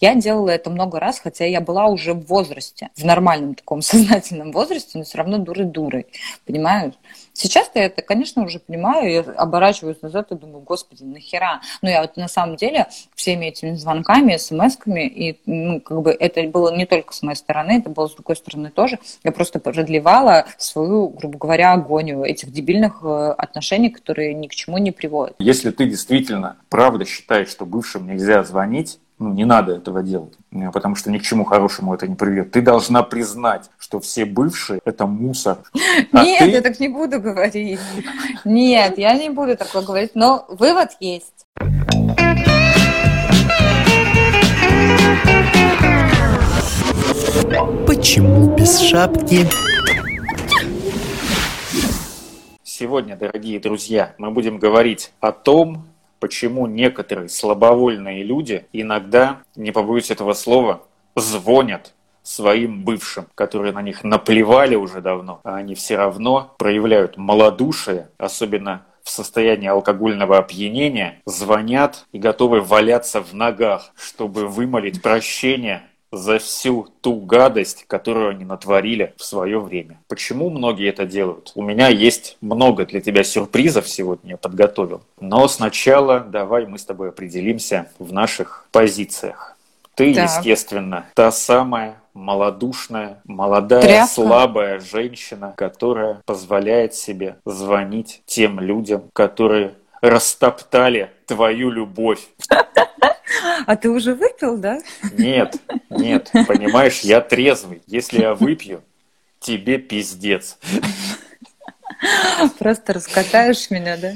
Я делала это много раз, хотя я была уже в возрасте, в нормальном таком сознательном возрасте, но все равно дурой-дурой, понимаешь? Сейчас я это, конечно, уже понимаю, я оборачиваюсь назад и думаю, господи, нахера? Ну, я вот на самом деле всеми этими звонками, смс-ками, и ну, как бы это было не только с моей стороны, это было с другой стороны тоже. Я просто продлевала свою, грубо говоря, агонию этих дебильных э, отношений, которые ни к чему не приводят. Если ты действительно правда считаешь, что бывшим нельзя звонить, ну, не надо этого делать, э, потому что ни к чему хорошему это не приведет. Ты должна признать, что все бывшие – это мусор. А Нет, ты... я так не буду говорить. Нет, я не буду такое говорить, но вывод есть. Почему без шапки? Сегодня, дорогие друзья, мы будем говорить о том, почему некоторые слабовольные люди иногда, не побоюсь этого слова, звонят своим бывшим, которые на них наплевали уже давно, а они все равно проявляют малодушие, особенно в состоянии алкогольного опьянения, звонят и готовы валяться в ногах, чтобы вымолить прощение за всю ту гадость, которую они натворили в свое время. Почему многие это делают? У меня есть много для тебя сюрпризов сегодня я подготовил. Но сначала давай мы с тобой определимся в наших позициях. Ты, так. естественно, та самая малодушная, молодая, Тряпка. слабая женщина, которая позволяет себе звонить тем людям, которые растоптали твою любовь. А ты уже выпил, да? Нет, нет, понимаешь, я трезвый. Если я выпью, тебе пиздец. Просто раскатаешь меня, да?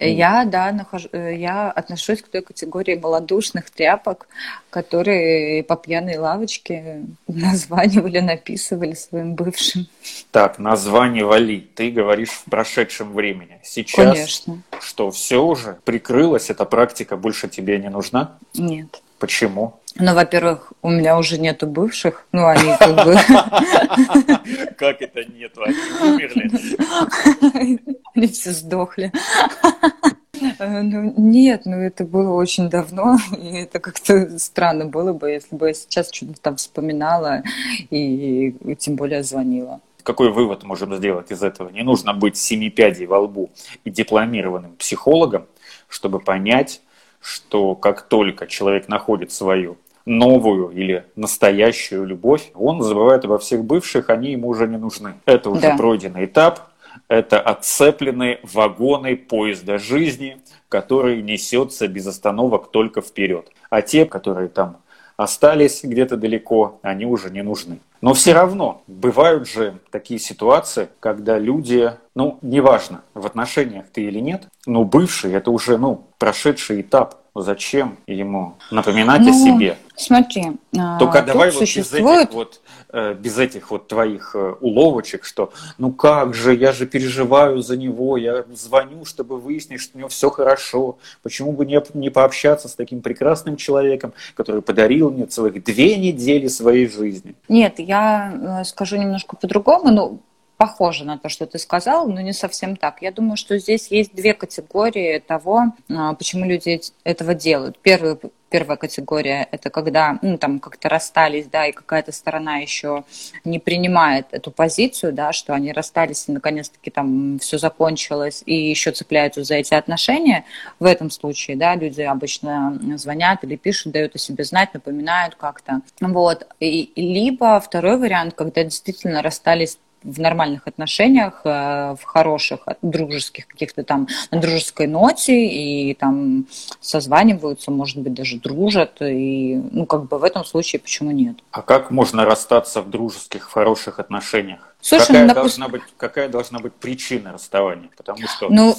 Я, да, нахожу, э, я отношусь к той категории малодушных тряпок, которые по пьяной лавочке названивали, написывали своим бывшим. Так, названивали. Ты говоришь в прошедшем времени. Сейчас Конечно. что, все уже прикрылось, эта практика больше тебе не нужна? Нет. Почему? Ну, во-первых, у меня уже нету бывших. Ну, они как бы... Как это нету? Они умерли. Они все сдохли. Ну, нет, ну это было очень давно, и это как-то странно было бы, если бы я сейчас что-то там вспоминала и, и тем более звонила. Какой вывод можем сделать из этого? Не нужно быть семи пядей во лбу и дипломированным психологом, чтобы понять, что как только человек находит свою новую или настоящую любовь, он забывает обо всех бывших, они ему уже не нужны. Это уже да. пройденный этап, это отцепленные вагоны поезда жизни, который несется без остановок только вперед. А те, которые там остались где-то далеко, они уже не нужны. Но все равно бывают же такие ситуации, когда люди, ну, неважно, в отношениях ты или нет, но бывший – это уже, ну, прошедший этап. Зачем ему напоминать ну, о себе? Смотри, а, только давай вот существует... без этих вот э, без этих вот твоих э, уловочек, что ну как же, я же переживаю за него, я звоню, чтобы выяснить, что у него все хорошо. Почему бы не, не пообщаться с таким прекрасным человеком, который подарил мне целых две недели своей жизни? Нет, я э, скажу немножко по-другому. Ну, похоже на то, что ты сказал, но не совсем так. Я думаю, что здесь есть две категории того, а, почему люди этого делают. Первый, первая категория – это когда ну, там как-то расстались, да, и какая-то сторона еще не принимает эту позицию, да, что они расстались, и наконец-таки там все закончилось, и еще цепляются за эти отношения. В этом случае, да, люди обычно звонят или пишут, дают о себе знать, напоминают как-то. Вот. И, либо второй вариант, когда действительно расстались в нормальных отношениях, э, в хороших, дружеских каких-то там, на дружеской ноте, и там созваниваются, может быть, даже дружат, и, ну, как бы в этом случае почему нет? А как можно расстаться в дружеских, хороших отношениях? Слушай, какая, ну, допустим... должна быть, какая должна быть причина расставания? Потому что ну,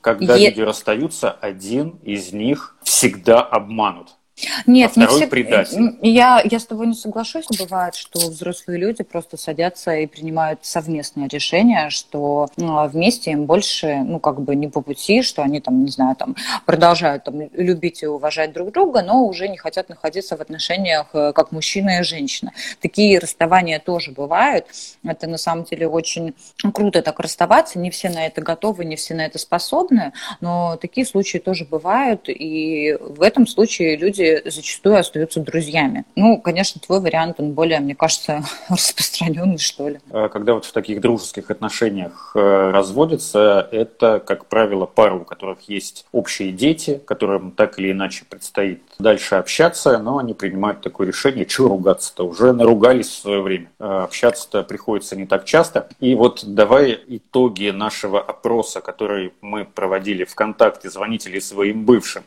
когда е... люди расстаются, один из них всегда обманут. Нет, а не все. Предатель. Я, я с тобой не соглашусь. Бывает, что взрослые люди просто садятся и принимают совместное решение, что ну, вместе им больше, ну, как бы не по пути, что они там, не знаю, там продолжают там, любить и уважать друг друга, но уже не хотят находиться в отношениях э, как мужчина и женщина. Такие расставания тоже бывают. Это на самом деле очень круто так расставаться. Не все на это готовы, не все на это способны, но такие случаи тоже бывают. И в этом случае люди зачастую остаются друзьями. Ну, конечно, твой вариант, он более, мне кажется, распространенный, что ли. А когда вот в таких дружеских отношениях э, разводятся, это, как правило, пары, у которых есть общие дети, которым так или иначе предстоит дальше общаться, но они принимают такое решение, что ругаться-то, уже наругались в свое время. Э, общаться-то приходится не так часто. И вот давай итоги нашего опроса, который мы проводили ВКонтакте, звоните ли своим бывшим.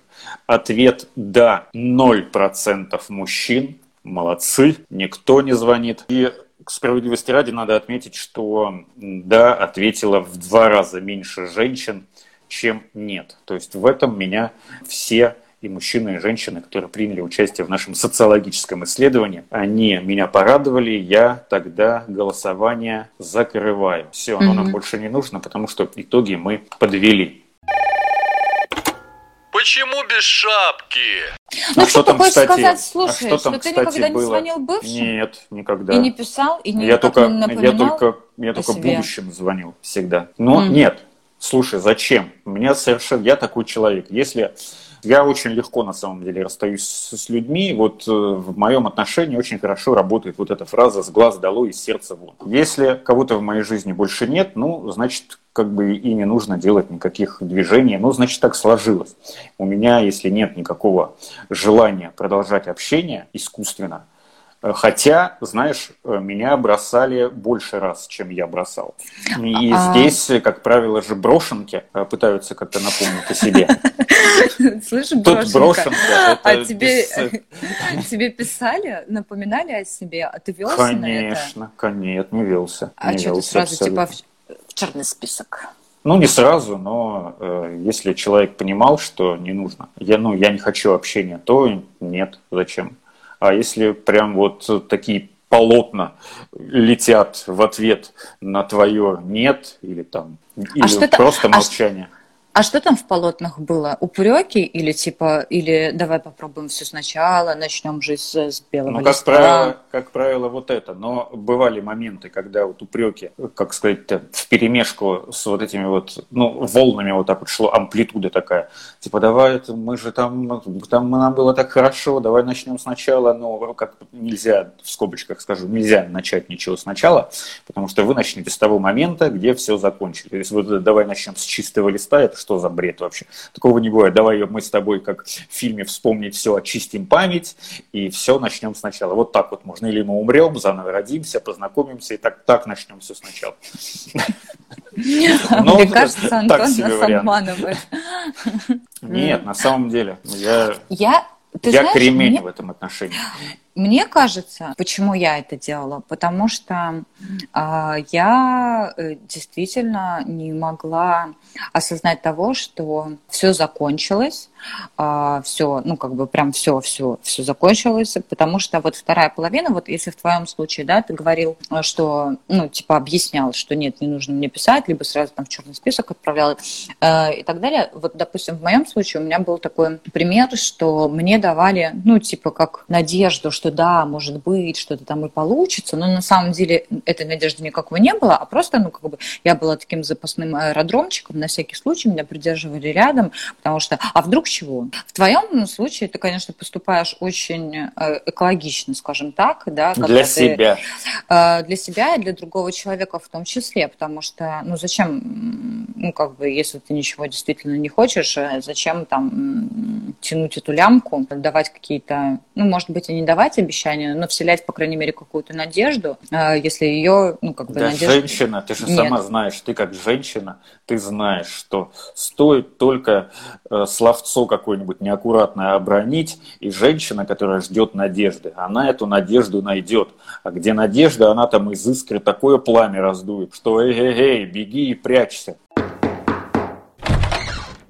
Ответ «да» 0% мужчин. Молодцы, никто не звонит. И к справедливости ради надо отметить, что «да» ответила в два раза меньше женщин, чем «нет». То есть в этом меня все и мужчины, и женщины, которые приняли участие в нашем социологическом исследовании, они меня порадовали, я тогда голосование закрываю. Все, оно mm-hmm. нам больше не нужно, потому что итоги мы подвели. Почему без шапки? Ну, а что, ты хочешь кстати, сказать, слушай, а что, там, что ты никогда было? не звонил бывшим? Нет, никогда. И не писал, и не я только, не я только, я только себе. будущим звонил всегда. Но mm. нет, слушай, зачем? У меня совершенно, я такой человек. Если я очень легко, на самом деле, расстаюсь с людьми. Вот э, в моем отношении очень хорошо работает вот эта фраза «с глаз долой, из сердца вон». Если кого-то в моей жизни больше нет, ну, значит, как бы и не нужно делать никаких движений. Ну, значит, так сложилось. У меня, если нет никакого желания продолжать общение искусственно, Хотя, знаешь, меня бросали больше раз, чем я бросал. И а... здесь, как правило, же брошенки э, пытаются как-то напомнить о себе. Слышь, брошенка. брошенка а тебе, тебе писали, напоминали о себе? А ты велся Конечно, на это? конечно, не велся. А не что велся ты сразу абсолютно. типа в, в черный список? Ну, не сразу, но э, если человек понимал, что не нужно, я, ну, я не хочу общения, то нет, зачем? А если прям вот такие полотна летят в ответ на твое нет или там а или просто а молчание. А а что там в полотнах было? Упреки или типа, или давай попробуем все сначала, начнем жизнь с, с белого ну, как листа? Правило, как правило, вот это. Но бывали моменты, когда вот упреки, как сказать, в перемешку с вот этими вот, ну, волнами вот так вот шло, амплитуда такая. Типа, давай, это мы же там, там нам было так хорошо, давай начнем сначала, но как нельзя, в скобочках скажу, нельзя начать ничего сначала, потому что вы начнете с того момента, где все закончили. То есть вот давай начнем с чистого листа, это что за бред вообще? Такого не бывает. Давай мы с тобой, как в фильме «Вспомнить все», очистим память и все начнем сначала. Вот так вот можно. Или мы умрем, заново родимся, познакомимся и так, так начнем все сначала. Но, Мне кажется, Антон нас обманывает. Нет, на самом деле, я, я, я знаешь, кремень мне... в этом отношении. Мне кажется, почему я это делала, потому что э, я э, действительно не могла осознать того, что все закончилось, э, а, все, ну как бы прям все, все, все закончилось, потому что вот вторая половина, вот если в твоем случае, да, ты говорил, что, ну типа объяснял, что нет, не нужно мне писать, либо сразу там в черный список отправлял э, и так далее. Вот, допустим, в моем случае у меня был такой пример, что мне давали, ну типа как надежду, что да, может быть, что-то там и получится, но на самом деле этой надежды никакого не было, а просто, ну, как бы я была таким запасным аэродромчиком, на всякий случай меня придерживали рядом, потому что, а вдруг чего? В твоем случае ты, конечно, поступаешь очень э, экологично, скажем так, да, для ты, себя. Э, для себя и для другого человека в том числе, потому что, ну, зачем, ну, как бы, если ты ничего действительно не хочешь, э, зачем там тянуть эту лямку, давать какие-то, ну, может быть, и не давать обещания, но вселять, по крайней мере, какую-то надежду, а, если ее, ну, как бы, да, надежда... женщина, ты же Нет. сама знаешь, ты как женщина, ты знаешь, что стоит только э, словцо какое-нибудь неаккуратное обронить, и женщина, которая ждет надежды, она эту надежду найдет. А где надежда, она там из искры такое пламя раздует, что эй-эй-эй, беги и прячься.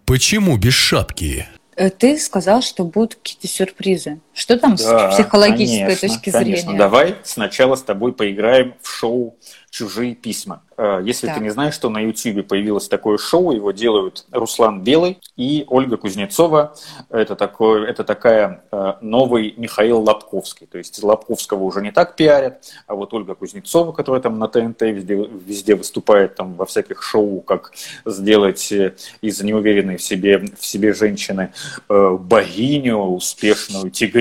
Почему без шапки? Э, ты сказал, что будут какие-то сюрпризы. Что там да, с психологической конечно, точки конечно. зрения? Давай сначала с тобой поиграем в шоу чужие письма. Э, если так. ты не знаешь, что на YouTube появилось такое шоу, его делают Руслан Белый и Ольга Кузнецова. Это, такое, это такая э, новый Михаил Лобковский. То есть Лобковского уже не так пиарят, а вот Ольга Кузнецова, которая там на ТНТ везде, везде выступает там во всяких шоу, как сделать э, из неуверенной в себе, в себе женщины богиню, успешную тигрицу.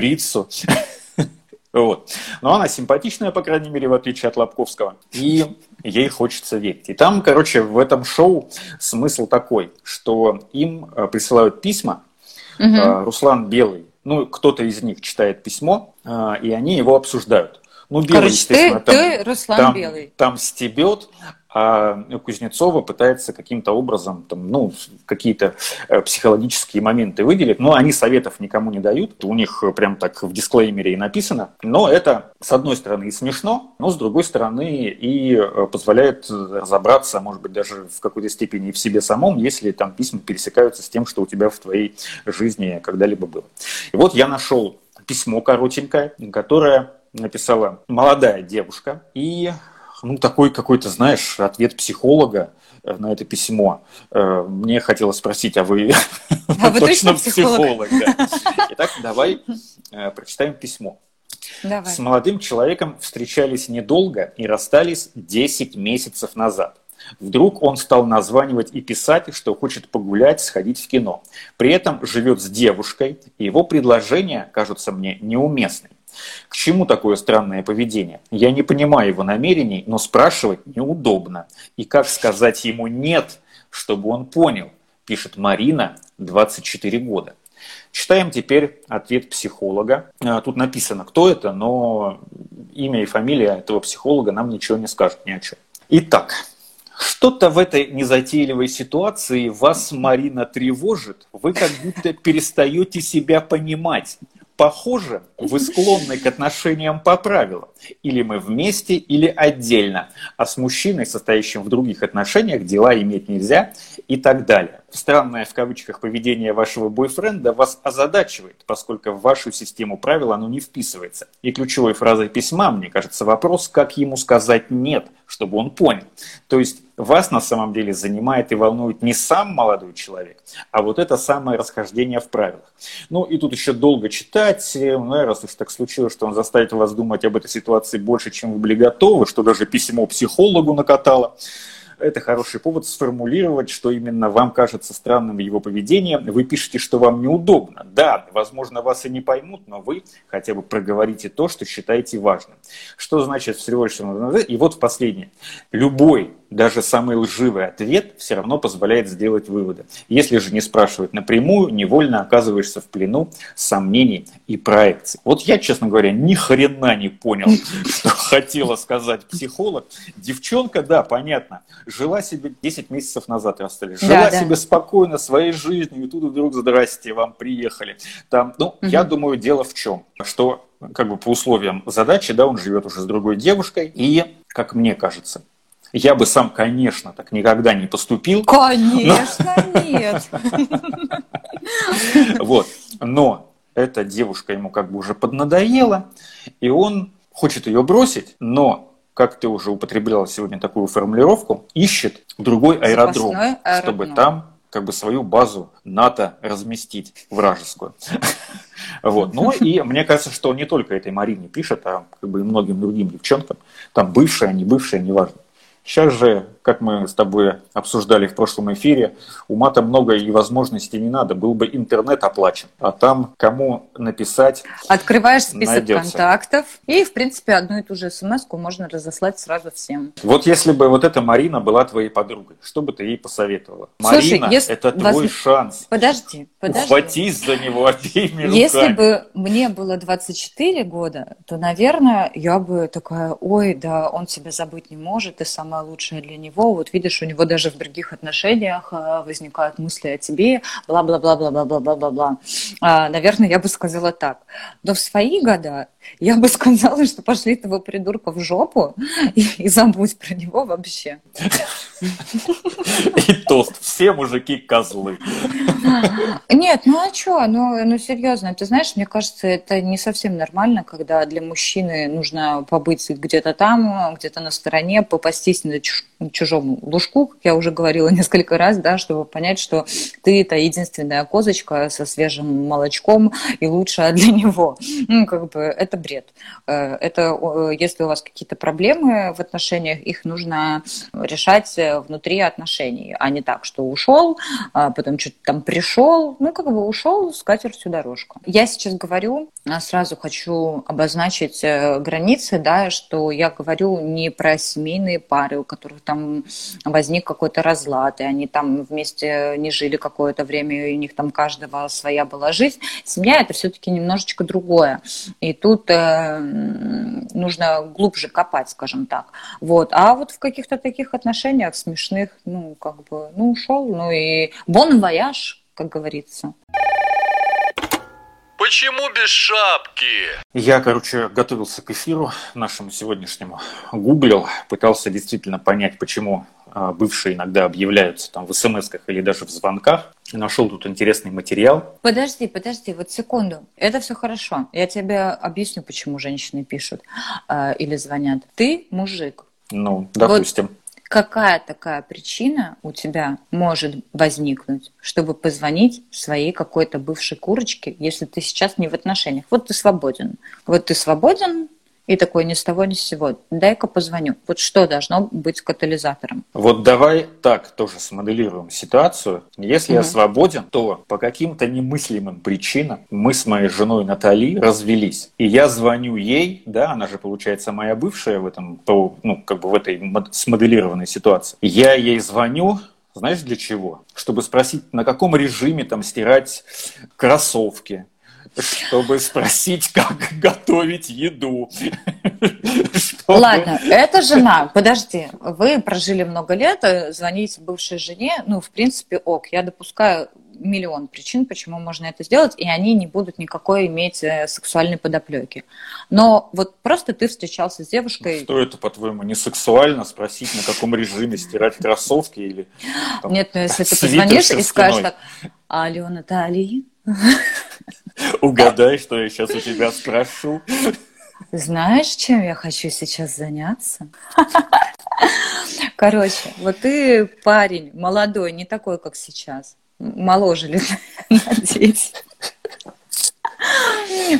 Вот. Но она симпатичная, по крайней мере, в отличие от Лобковского. И ей хочется верить. И там, короче, в этом шоу смысл такой, что им э, присылают письма, угу. Руслан Белый, ну, кто-то из них читает письмо, э, и они его обсуждают. Ну, Белый, Короче, естественно, ты, там, ты Руслан там, Белый. Там стебет, а Кузнецова пытается каким-то образом там, ну, какие-то э, психологические моменты выделить, но они советов никому не дают, у них прям так в дисклеймере и написано, но это, с одной стороны, и смешно, но с другой стороны и э, позволяет разобраться, может быть, даже в какой-то степени и в себе самом, если там письма пересекаются с тем, что у тебя в твоей жизни когда-либо было. И вот я нашел письмо коротенькое, которое написала молодая девушка, и ну, такой какой-то, знаешь, ответ психолога э, на это письмо. Э, мне хотелось спросить, а вы, а вы точно психолог? да. Итак, давай э, прочитаем письмо. Давай. С молодым человеком встречались недолго и расстались 10 месяцев назад. Вдруг он стал названивать и писать, что хочет погулять, сходить в кино. При этом живет с девушкой, и его предложения кажутся мне неуместными. К чему такое странное поведение? Я не понимаю его намерений, но спрашивать неудобно. И как сказать ему «нет», чтобы он понял, пишет Марина, 24 года. Читаем теперь ответ психолога. А, тут написано, кто это, но имя и фамилия этого психолога нам ничего не скажут ни о чем. Итак, что-то в этой незатейливой ситуации вас, Марина, тревожит. Вы как будто перестаете себя понимать. Похоже, вы склонны к отношениям по правилам. Или мы вместе, или отдельно. А с мужчиной, состоящим в других отношениях, дела иметь нельзя и так далее. Странное в кавычках поведение вашего бойфренда вас озадачивает, поскольку в вашу систему правил оно не вписывается. И ключевой фразой письма, мне кажется, вопрос, как ему сказать «нет», чтобы он понял. То есть вас на самом деле занимает и волнует не сам молодой человек, а вот это самое расхождение в правилах. Ну и тут еще долго читать, ну, раз уж так случилось, что он заставит вас думать об этой ситуации больше, чем вы были готовы, что даже письмо психологу накатало это хороший повод сформулировать, что именно вам кажется странным его поведение. Вы пишете, что вам неудобно. Да, возможно, вас и не поймут, но вы хотя бы проговорите то, что считаете важным. Что значит всего. И вот последнее. Любой даже самый лживый ответ все равно позволяет сделать выводы. Если же не спрашивать напрямую, невольно оказываешься в плену сомнений и проекций. Вот я, честно говоря, ни хрена не понял, что хотела сказать психолог. Девчонка, да, понятно, жила себе 10 месяцев назад расстались, жила да, себе да. спокойно своей жизнью, и тут вдруг, здрасте, вам приехали. Там, ну, угу. я думаю, дело в чем, что как бы по условиям задачи, да, он живет уже с другой девушкой, и, как мне кажется, я бы сам, конечно, так никогда не поступил. Конечно, но... нет. Вот. Но эта девушка ему как бы уже поднадоела, и он хочет ее бросить, но, как ты уже употребляла сегодня такую формулировку, ищет другой аэродром, аэродром. чтобы там как бы свою базу НАТО разместить вражескую. Вот. Ну и мне кажется, что не только этой Марине пишет, а как бы и многим другим девчонкам, там бывшая, не бывшая, неважно. Сейчас же, как мы с тобой обсуждали в прошлом эфире, ума-то много и возможностей не надо, был бы интернет оплачен, а там кому написать Открываешь список найдется. контактов, и, в принципе, одну и ту же смс можно разослать сразу всем. Вот если бы вот эта Марина была твоей подругой, что бы ты ей посоветовала? Слушай, Марина, если это твой вас... шанс. Подожди, подожди. Ухватись за него обеими руками. Если бы мне было 24 года, то, наверное, я бы такая, ой, да, он тебя забыть не может, и сам самое лучшее для него. Вот видишь, у него даже в других отношениях э, возникают мысли о тебе, бла-бла-бла-бла-бла-бла-бла-бла. Наверное, я бы сказала так. Но в свои года Я бы сказала, что пошли этого придурка в жопу и, и забудь про него вообще. И тост. Все мужики козлы. Нет, ну а что? Ну, ну серьезно, ты знаешь, мне кажется, это не совсем нормально, когда для мужчины нужно побыть где-то там, где-то на стороне, попастись на чужом лужку, как я уже говорила несколько раз, да, чтобы понять, что ты это единственная козочка со свежим молочком и лучшая для него. Ну, как бы это бред. Э, это если у вас какие-то проблемы в отношениях, их нужно решать внутри отношений, а не так, что ушел, а потом что-то там пришел, ну, как бы ушел с катертью дорожку. Я сейчас говорю, а сразу хочу обозначить э, границы, да, что я говорю не про семейные пары, у которых там возник какой-то разлад, и они там вместе не жили какое-то время, и у них там каждого своя была жизнь. Семья – это все-таки немножечко другое. И тут э, нужно глубже копать, скажем так. Вот. А вот в каких-то таких отношениях смешных, ну, как бы, ну, ушел, ну и бон вояж, как говорится. Почему без шапки? Я, короче, готовился к эфиру нашему сегодняшнему, гуглил, пытался действительно понять, почему а, бывшие иногда объявляются там в смс или даже в звонках. Нашел тут интересный материал. Подожди, подожди, вот секунду. Это все хорошо. Я тебе объясню, почему женщины пишут э, или звонят. Ты мужик. Ну, допустим. Вот какая такая причина у тебя может возникнуть, чтобы позвонить своей какой-то бывшей курочке, если ты сейчас не в отношениях. Вот ты свободен. Вот ты свободен, и такой ни с того ни с сего. Дай-ка позвоню. Вот что должно быть катализатором? Вот давай так тоже смоделируем ситуацию. Если угу. я свободен, то по каким-то немыслимым причинам мы с моей женой Натали развелись. И я звоню ей, да, она же получается моя бывшая в этом, ну, как бы в этой смоделированной ситуации. Я ей звоню, знаешь для чего? Чтобы спросить, на каком режиме там стирать кроссовки, чтобы спросить, как готовить еду. Ладно, это жена. Подожди, вы прожили много лет, э, звоните бывшей жене, ну, в принципе, ок. Я допускаю миллион причин, почему можно это сделать, и они не будут никакой иметь э, сексуальной подоплеки. Но вот просто ты встречался с девушкой... Что это, по-твоему, не сексуально спросить, на каком режиме стирать кроссовки или... Там, Нет, ну если ты позвонишь и скажешь так, алло, Наталья, Угадай, что я сейчас у тебя спрошу. Знаешь, чем я хочу сейчас заняться? Короче, вот ты парень молодой, не такой, как сейчас. Моложе лет на 10.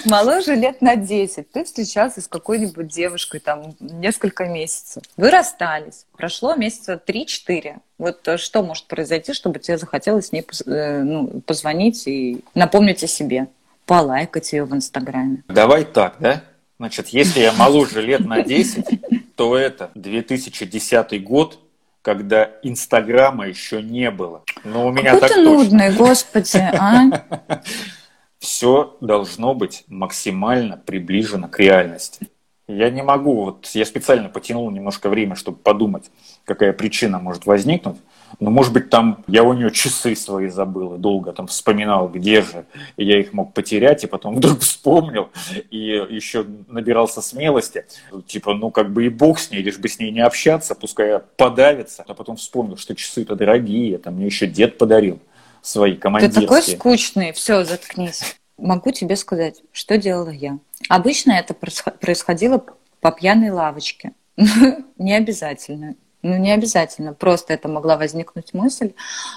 Моложе лет на 10. Ты встречался с какой-нибудь девушкой там несколько месяцев. Вы расстались. Прошло месяца 3-4. Вот э, что может произойти, чтобы тебе захотелось с ней э, ну, позвонить и напомнить о себе? Полайкать ее в Инстаграме. Давай так, да? Значит, если я моложе лет на 10, то это 2010 год, когда Инстаграма еще не было. Но у меня Какой так ты нудный, господи, а? все должно быть максимально приближено к реальности. Я не могу, вот я специально потянул немножко время, чтобы подумать, какая причина может возникнуть. Но, может быть, там я у нее часы свои забыл и долго там вспоминал, где же, и я их мог потерять, и потом вдруг вспомнил, и еще набирался смелости. Типа, ну, как бы и бог с ней, лишь бы с ней не общаться, пускай подавится. А потом вспомнил, что часы-то дорогие, это мне еще дед подарил свои командирские. Ты такой скучный, все, заткнись. Могу тебе сказать, что делала я. Обычно это происходило по пьяной лавочке. Не обязательно. Ну, не обязательно. Просто это могла возникнуть мысль,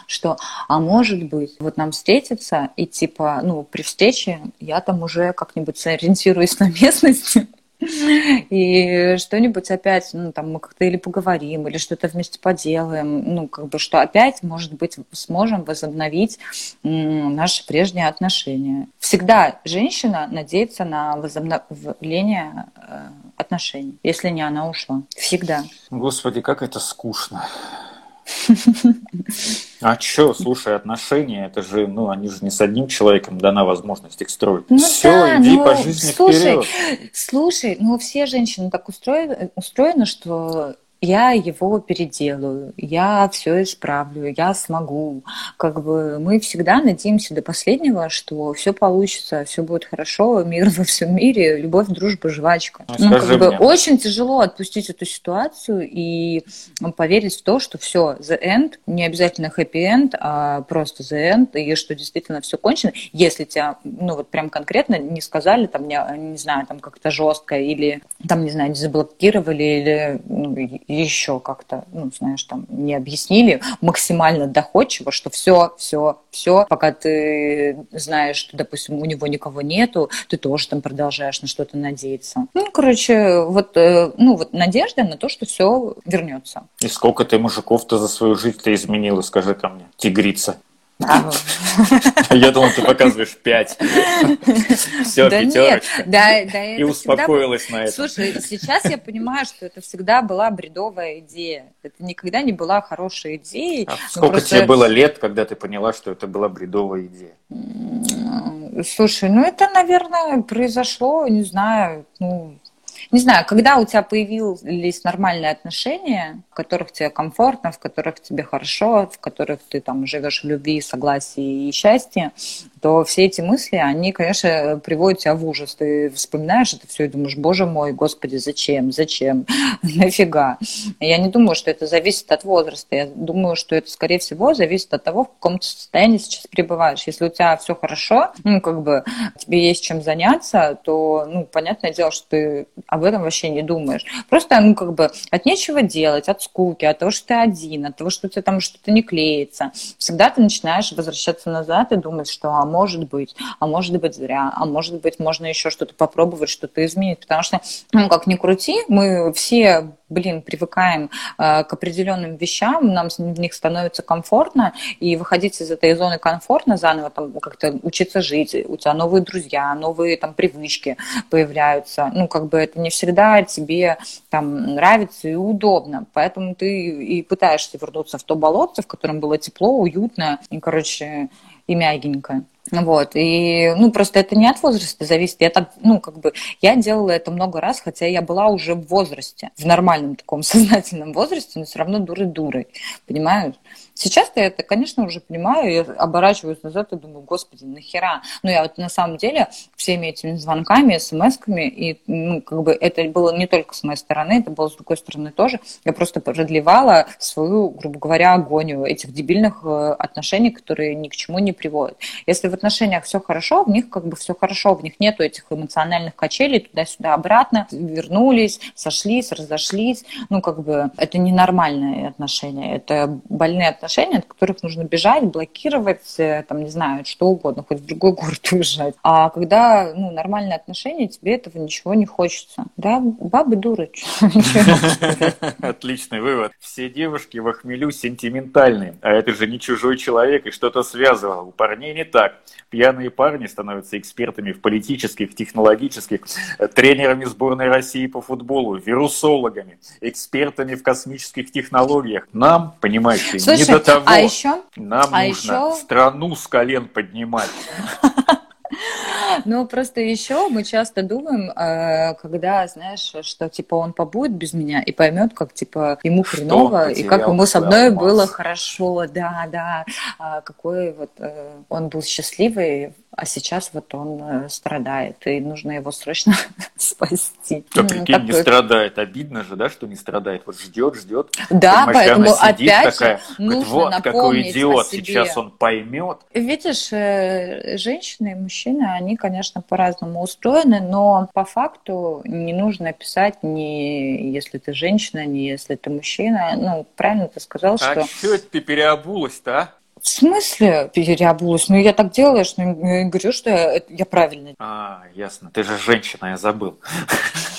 что, а может быть, вот нам встретиться, и типа, ну, при встрече я там уже как-нибудь сориентируюсь на местности, и что-нибудь опять, ну, там, мы как-то или поговорим, или что-то вместе поделаем, ну, как бы, что опять, может быть, сможем возобновить наши прежние отношения. Всегда женщина надеется на возобновление э, отношений, если не она ушла. Всегда. Господи, как это скучно. А что, слушай, отношения, это же, ну, они же не с одним человеком дана возможность их строить. Ну, все, да, иди ну, по жизни слушай, вперед. Слушай, ну все женщины так устроены, устроены, что я его переделаю, я все исправлю, я смогу. Как бы мы всегда надеемся до последнего, что все получится, все будет хорошо, мир во всем мире, любовь, дружба, жвачка. Ну, Ну, как скажи бы мне. очень тяжело отпустить эту ситуацию и поверить в то, что все, the end, не обязательно happy end, а просто the end, и что действительно все кончено, если тебя, ну вот прям конкретно не сказали, там, не, не знаю, там как-то жестко, или там, не знаю, не заблокировали, или ну, еще как-то, ну, знаешь, там не объяснили максимально доходчиво, что все, все, все, пока ты знаешь, что, допустим, у него никого нету, ты тоже там продолжаешь на что-то надеяться. Ну, короче, вот, э, ну, вот надежда на то, что все вернется. И сколько ты мужиков-то за свою жизнь-то изменила, скажи ко мне, тигрица. Я думал, ты показываешь пять. Все, Да нет, пятерочка. да, да, И это успокоилась на всегда- этом. Слушай, сейчас я понимаю, что это всегда была бредовая идея. Это никогда не была хорошей идеей. А Ну, сколько просто- тебе было лет, когда ты поняла, что это была бредовая идея? Слушай, ну это, наверное, произошло, не знаю, ну, не знаю, когда у тебя появились нормальные отношения, в которых тебе комфортно, в которых тебе хорошо, в которых ты там живешь в любви, согласии и счастье, то все эти мысли, они, конечно, приводят тебя в ужас. Ты вспоминаешь это все и думаешь, боже мой, господи, зачем, зачем, нафига. Я не думаю, что это зависит от возраста. Я думаю, что это, скорее всего, зависит от того, в каком ты состоянии сейчас пребываешь. Если у тебя все хорошо, ну, как бы тебе есть чем заняться, то, ну, понятное дело, что ты об этом вообще не думаешь. Просто, ну, как бы от нечего делать, от скуки, от того, что ты один, от того, что у тебя там что-то не клеится. Всегда ты начинаешь возвращаться назад и думать, что, а может быть, а может быть зря, а может быть можно еще что-то попробовать, что-то изменить. Потому что, ну, как ни крути, мы все блин, привыкаем э, к определенным вещам, нам в них становится комфортно, и выходить из этой зоны комфортно заново, там, как-то учиться жить, у тебя новые друзья, новые там привычки появляются, ну, как бы это не всегда тебе там нравится и удобно, поэтому ты и пытаешься вернуться в то болотце, в котором было тепло, уютно и, короче, и мягенько. Вот, и, ну, просто это не от возраста зависит. Я так, ну, как бы, я делала это много раз, хотя я была уже в возрасте, в нормальном таком сознательном возрасте, но все равно дурой-дурой, понимаешь? Сейчас я это, конечно, уже понимаю, я оборачиваюсь назад и думаю, господи, нахера? Ну, я вот на самом деле всеми этими звонками, смс-ками, и, ну, как бы, это было не только с моей стороны, это было с другой стороны тоже, я просто продлевала свою, грубо говоря, агонию этих дебильных э, отношений, которые ни к чему не приводят. Если в отношениях все хорошо, в них как бы все хорошо, в них нету этих эмоциональных качелей туда-сюда, обратно, вернулись, сошлись, разошлись. Ну, как бы это ненормальные отношения, это больные отношения, от которых нужно бежать, блокировать, э, там, не знаю, что угодно, хоть в другой город уезжать. А когда, ну, нормальные отношения, тебе этого ничего не хочется. Да, бабы дуры. Отличный вывод. Все девушки в хмелю сентиментальные, а это же не чужой человек и что-то связывало. У парней не так. Пьяные парни становятся экспертами в политических, технологических, э, тренерами сборной России по футболу, вирусологами, экспертами в космических технологиях. Нам, понимаете, не Слушай, до того. а еще Нам а нужно еще- страну с колен поднимать. Ну, просто еще мы часто думаем, э, когда, знаешь, что, типа, он побудет без меня и поймет, как, типа, ему хреново, и как ему со мной было хорошо, да, да, А какой вот э, он был счастливый, а сейчас вот он э, страдает, и нужно его срочно спасти. Да Ну, прикинь, не такой- страдает. Обидно же, да, что не страдает. Вот ждет, ждет. Да, Понимаешь, поэтому она сидит опять такая, же говорит, нужно вот какой идиот, сейчас он поймет. Видишь, женщины и мужчины, они, конечно, по-разному устроены, но по факту не нужно писать ни если ты женщина, ни если ты мужчина. Ну, правильно ты сказал, что... А что это ты переобулась-то, а? В смысле переобулась? Ну, я так делаю, что я говорю, что я, я правильно А, ясно. Ты же женщина, я забыл.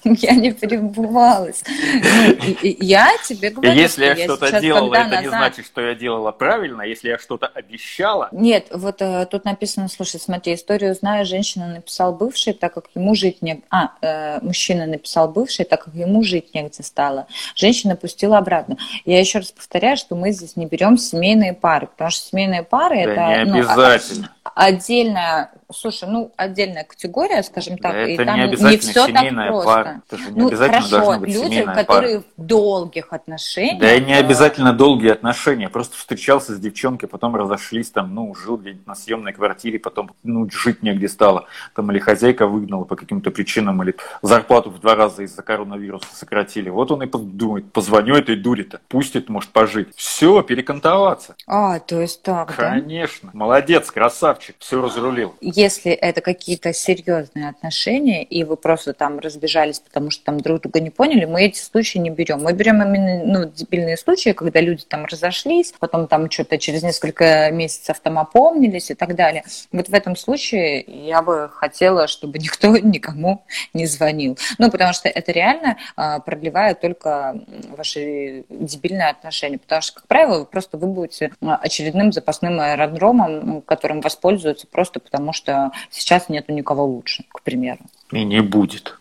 Я не перебывалась. Ну, я тебе говорю, если я что что-то делала, это не значит, что я делала правильно. Если я что-то обещала, Нет, вот э, тут написано, слушай, смотри, историю знаю, женщина написал бывший, так как ему жить не... А, э, мужчина написал бывший, так как ему жить негде стало. Женщина пустила обратно. Я еще раз повторяю, что мы здесь не берем семейные пары, потому что семейные пары это... не ну, а- обязательно. Отдельная, слушай, ну, отдельная категория, скажем так, Да и это там не не, обязательно все так просто. пара. Это же не ну, обязательно хорошо, быть люди, которые пара. в долгих отношениях. Да и не э, обязательно долгие отношения. Просто встречался с девчонкой, потом разошлись, там, ну, жил где-нибудь на съемной квартире, потом, ну, жить негде стало. Там или хозяйка выгнала по каким-то причинам, или зарплату в два раза из-за коронавируса сократили. Вот он и думает, позвоню этой дуре-то, пустит, может, пожить. Все, перекантоваться. А, то есть так, да? Конечно. Молодец, красавчик, все разрулил. Если это какие-то серьезные отношения, и вы просто там разбежались, потому что там друг друга не поняли, мы эти случаи не берем. Мы берем именно ну, дебильные случаи, когда люди там разошлись, потом там что-то через несколько месяцев там опомнились и так далее. Вот в этом случае я бы хотела, чтобы никто никому не звонил. Ну, потому что это реально а, продлевает только ваши дебильные отношения. Потому что, как правило, вы просто вы будете очередным запасным аэродромом, которым воспользуются просто потому, что сейчас нету никого лучше, к примеру. И не будет.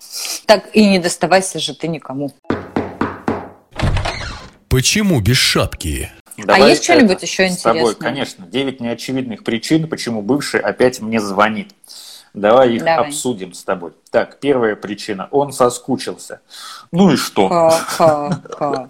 Так и не доставайся же ты никому. Почему без шапки? Давай А есть что-нибудь еще С тобой, интересное? конечно. Девять неочевидных причин, почему бывший опять мне звонит. Давай их Давай. обсудим с тобой. Так, первая причина. Он соскучился. Ну и что? Ха-ха-ха.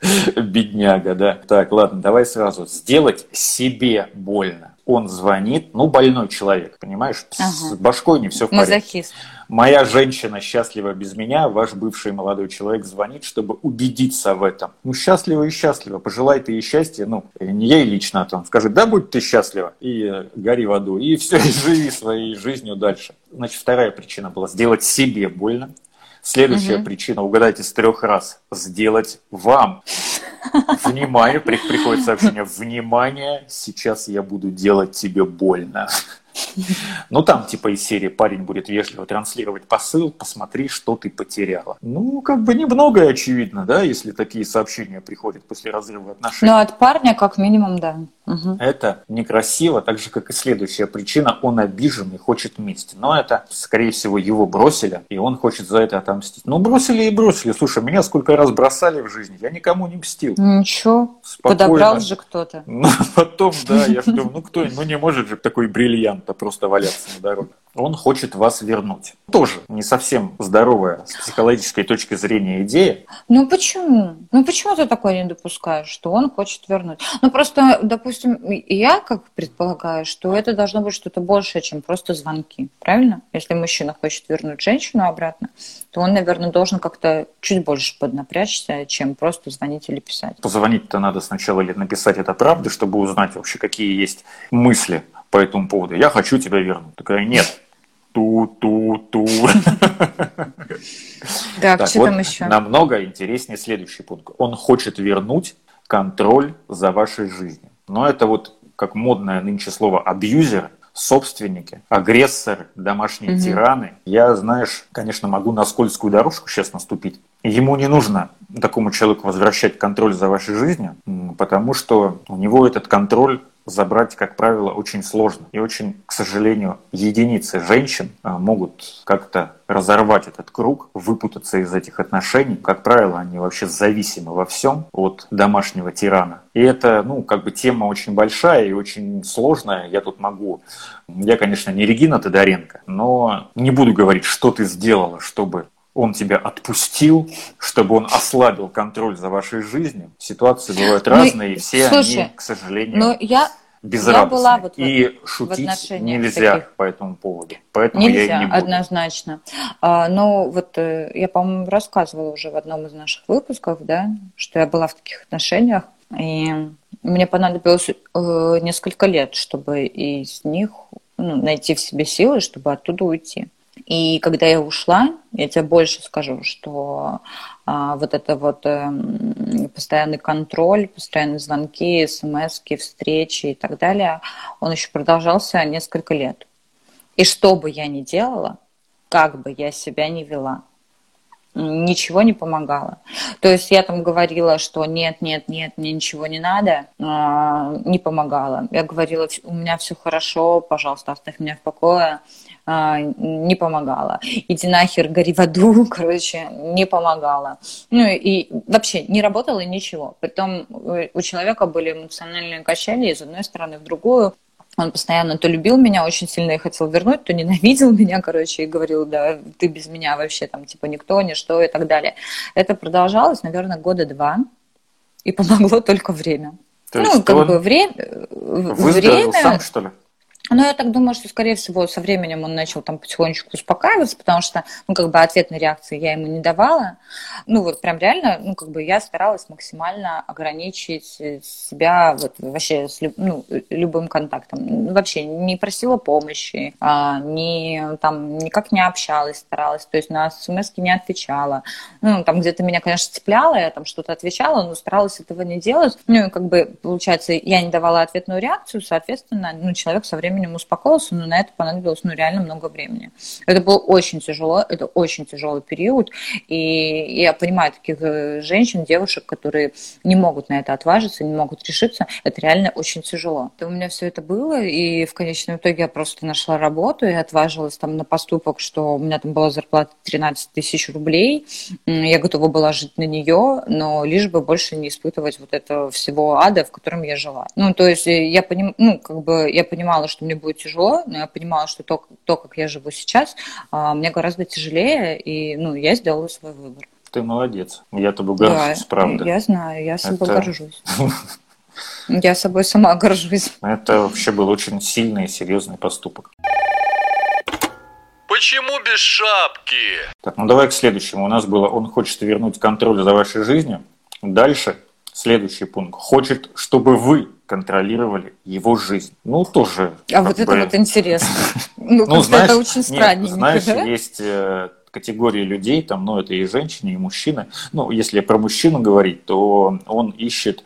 Бедняга, да. Так, ладно, давай сразу. Сделать себе больно. Он звонит, ну, больной человек, понимаешь? С Ага. башкой не все в порядке. Мазохист. Моя женщина счастлива без меня, ваш бывший молодой человек звонит, чтобы убедиться в этом. Ну, счастлива и счастлива, пожелай ты ей счастья, ну, не ей лично, а там, скажи, да, будь ты счастлива, и э, гори в аду, и все, и живи своей жизнью дальше. Значит, вторая причина была сделать себе больно. Следующая Мгм. причина, угадайте с трех раз, сделать вам. Внимание, при- приходит сообщение, внимание, сейчас я буду делать тебе больно. Ну, там типа из серии парень будет вежливо транслировать посыл, посмотри, что ты потеряла. Ну, как бы немного очевидно, да, если такие сообщения приходят после разрыва отношений. Ну, от парня как минимум, да. Мгм. Это некрасиво, так же, как и следующая причина. Он обижен и хочет мести. Но это, скорее всего, его бросили, и он хочет за это отомстить. Ну, бросили и бросили. Слушай, меня сколько раз бросали в жизни, я никому не мстил. Ничего, Спокойно. подобрал же кто-то. Ну, потом, да, я же думаю, ну кто, ну не может же такой бриллиант просто валяться на дороге. Он хочет вас вернуть. Тоже не совсем здоровая с психологической точки зрения идея. Ну почему? Ну почему ты такое не допускаешь, что он хочет вернуть? Ну просто, допустим, я как предполагаю, что это должно быть что-то большее, чем просто звонки, правильно? Если мужчина хочет вернуть женщину обратно, то он, наверное, должен как-то чуть больше поднапрячься, чем просто звонить или писать. Позвонить-то надо сначала или написать это правда, чтобы узнать вообще, какие есть мысли по этому поводу. Я хочу тебя вернуть. Такая, нет. Ту-ту-ту. Так, что вот там еще? намного интереснее следующий пункт. Он хочет вернуть контроль за вашей жизнью. Но это вот как модное нынче слово абьюзер, собственники, агрессоры, домашние Мгм. тираны. Я, знаешь, конечно, могу на скользкую дорожку сейчас наступить. Ему не нужно такому человеку возвращать контроль за вашей жизнью, потому что у него этот контроль забрать, как правило, очень сложно. И очень, к сожалению, единицы женщин а, могут как-то разорвать этот круг, выпутаться из этих отношений. Как правило, они вообще зависимы во всем от домашнего тирана. И это, ну, как бы тема очень большая и очень сложная. Я тут могу... Я, конечно, не Регина Тодоренко, но не буду говорить, что ты сделала, чтобы он тебя отпустил, чтобы он ослабил контроль за вашей жизнью. Ситуации бывают Ну, разные, и все слушай, они, к сожалению, Ну, я безрадостные. была вот в- и шутить отношениях нельзя таких. по этому поводу. Поэтому я и Нельзя, не буду. однозначно. А, но вот э, я, по-моему, рассказывала уже в одном из наших выпусков, да, что я была в таких отношениях, и мне понадобилось э, несколько лет, чтобы из них ну, найти в себе силы, чтобы оттуда уйти. И когда я ушла, я тебе больше скажу, что а, вот это вот эм, постоянный контроль, постоянные звонки, смс, встречи и так далее, он еще продолжался несколько лет. И что бы я ни делала, как бы я себя ни вела, ничего не помогало. То есть я там говорила, что нет, нет, нет, мне ничего не надо, а, не помогало. Я говорила, «Вс- у меня все хорошо, пожалуйста, оставь меня в покое, а, не помогало. Иди нахер, гори в аду, короче, не помогало. Ну и вообще не работало ничего. Притом э, у человека были эмоциональные качели из одной стороны в другую. Он постоянно то любил меня очень сильно и хотел вернуть, то ненавидел меня, короче, и говорил, да, ты без меня вообще там, типа, никто, ничто и так далее. Это продолжалось, наверное, года два, и помогло только время. То ну, как он бы время... выздоровел время... сам, что ли? Но я так думаю, что, скорее всего, со временем он начал там потихонечку успокаиваться, потому что, ну, как бы ответной реакции я ему не давала. Ну, вот прям реально, ну, как бы я старалась максимально ограничить э, себя вот вообще с ну, любым контактом. Ну, вообще не просила помощи, а, не, там, никак не общалась, старалась, то есть на смс не отвечала. Ну, там где-то меня, конечно, цепляло, я там что-то отвечала, но старалась этого не делать. Ну, и как бы, получается, я не давала ответную реакцию, соответственно, ну, человек со временем временем успокоился, но на это понадобилось ну, реально много времени. Это было очень тяжело, это очень тяжелый период, и я понимаю таких э, женщин, девушек, которые не могут на это отважиться, не могут решиться, это реально очень тяжело. У меня все это было, и в конечном итоге я просто нашла работу и отважилась там на поступок, что у меня там была зарплата 13 тысяч рублей, я готова была жить на нее, но лишь бы больше не испытывать вот этого всего ада, в котором я жила. Ну, то есть э, я, поним... ну, как бы я понимала, что мне будет тяжело, но я понимала, что то, то как я живу сейчас, а, мне гораздо тяжелее, и ну, я сделала свой выбор. Ты молодец. Я тобой горжусь, да, правда. Я знаю, я собой Это... горжусь. Я собой сама горжусь. Это вообще был очень сильный и серьезный поступок. Почему без шапки? Так, ну давай к следующему. У нас было, он хочет вернуть контроль за вашей жизнью. Дальше, следующий пункт. Хочет, чтобы вы контролировали его жизнь. Ну, тоже. А вот бы... это вот интересно. Ну, ну знаешь, это очень странненько, Знаешь, есть э, категории людей, там, ну, это и женщины, и мужчины. Ну, если про мужчину говорить, то он ищет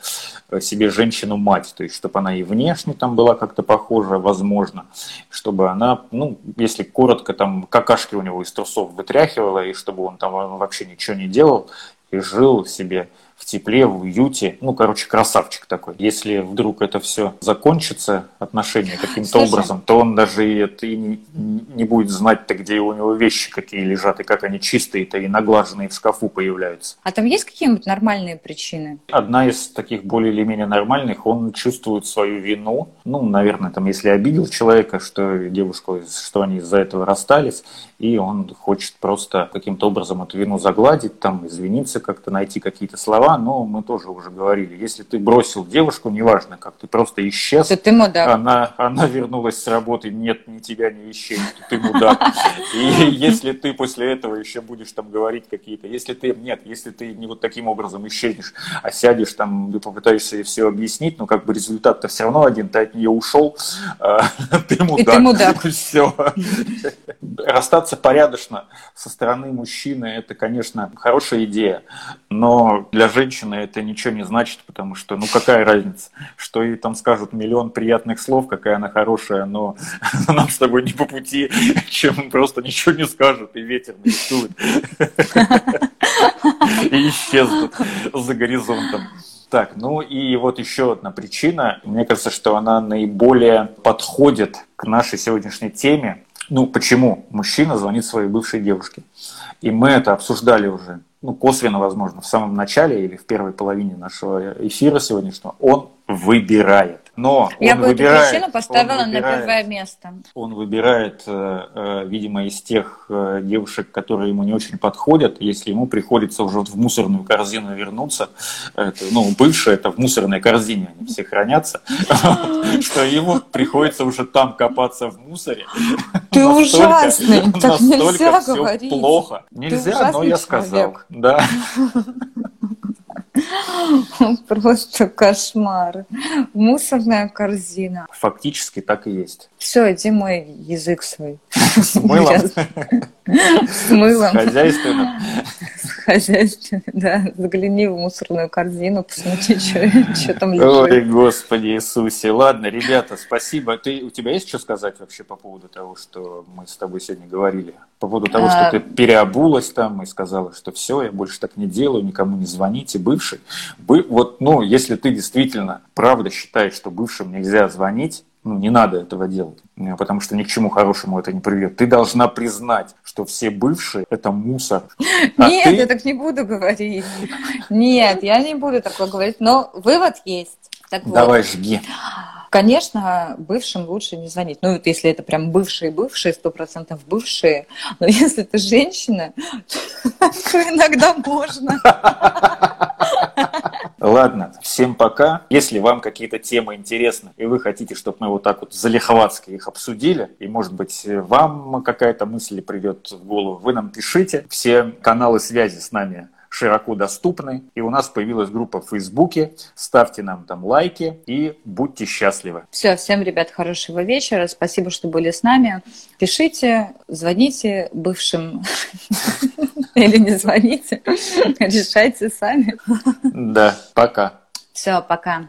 э, себе женщину-мать, то есть, чтобы она и внешне там была как-то похожа, возможно, чтобы она, ну, если коротко, там, какашки у него из трусов вытряхивала, и чтобы он там вообще ничего не делал, и жил себе в тепле, в уюте. Ну, короче, красавчик такой. Если вдруг это все закончится, отношения каким-то образом, то он даже и, это и не, не будет знать-то, где у него вещи какие лежат, и как они чистые-то и наглаженные в шкафу появляются. А там есть какие-нибудь нормальные причины? Одна из таких более или менее нормальных, он чувствует свою вину. Ну, наверное, там, если обидел человека, что девушку, что они из-за этого расстались, и он хочет просто каким-то образом эту вину загладить, там, извиниться как-то, найти какие-то слова, но мы тоже уже говорили, если ты бросил девушку, неважно как, ты просто исчез, то ты мудак. Она, она вернулась с работы, нет ни тебя, ни вещей, то ты мудак. И если ты после этого еще будешь там говорить какие-то, если ты, нет, если ты не вот таким образом исчезнешь, а сядешь там, ты попытаешься ей все объяснить, но как бы результат-то все равно один, ты от нее ушел, а, ты мудак. И ты мудак. Все. Расстаться порядочно со стороны мужчины, это, конечно, хорошая идея, но для женщины это ничего не значит, потому что, ну, какая разница, что ей там скажут миллион приятных слов, какая она хорошая, но нам с тобой не по пути, чем просто ничего не скажут, и ветер нарисует, и исчезнут за горизонтом. Так, ну и вот еще одна причина, мне кажется, что она наиболее подходит к нашей сегодняшней теме. Ну, почему мужчина звонит своей бывшей девушке? И мы это обсуждали уже, ну, косвенно, возможно, в самом начале или в первой половине нашего эфира сегодняшнего. Он выбирает. Но Я бы выбирает, эту причину поставила выбирает, на первое место. Он выбирает, э, э, видимо, из тех э, девушек, которые ему не очень подходят, если ему приходится уже в мусорную корзину вернуться, это, ну, бывшие, это в мусорной корзине они все хранятся, что ему приходится уже там копаться в мусоре. Ты ужасный, так нельзя говорить. плохо. Нельзя, но я сказал. Да. Просто кошмар. Мусорная корзина. Фактически так и есть. Все, иди мой язык свой. С мылом? С мылом. С хозяйственным, да. Загляни в мусорную корзину, посмотри, что там лежит. Ой, Господи Иисусе. Ладно, ребята, спасибо. Ты, у тебя есть что сказать вообще по поводу того, что мы с тобой сегодня говорили? По поводу того, что ты переобулась там и сказала, что все, я больше так не делаю, никому не звоните, бывший. Вот, ну, если ты действительно правда считаешь, что бывшим нельзя звонить, ну, не надо этого делать, э, потому что ни к чему хорошему это не приведет. Ты должна признать, что все бывшие – это мусор. А Нет, ты... я так не буду говорить. Нет, я не буду такое говорить, но вывод есть. Так Давай, вот. жги. Конечно, бывшим лучше не звонить. Ну, вот если это прям бывшие-бывшие, сто процентов бывшие. Но если ты женщина, то иногда можно. Ладно, всем пока. Если вам какие-то темы интересны, и вы хотите, чтобы мы вот так вот залиховатски их обсудили, и, может быть, вам какая-то мысль придет в голову, вы нам пишите. Все каналы связи с нами широко доступны. И у нас появилась группа в Фейсбуке. Ставьте нам там лайки и будьте счастливы. Все, всем, ребят, хорошего вечера. Спасибо, что были с нами. Пишите, звоните бывшим или не звоните. Решайте сами. Да, пока. Все, пока.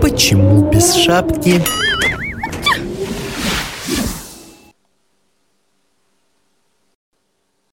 Почему без шапки?